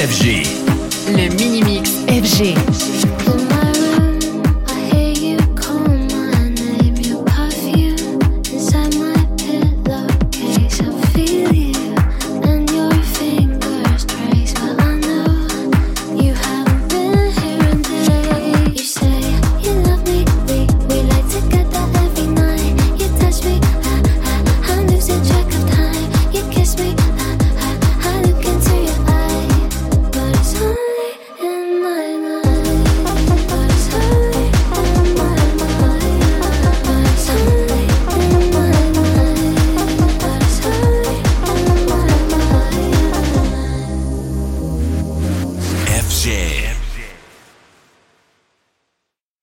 FG. Le mini-mix FG. Jam.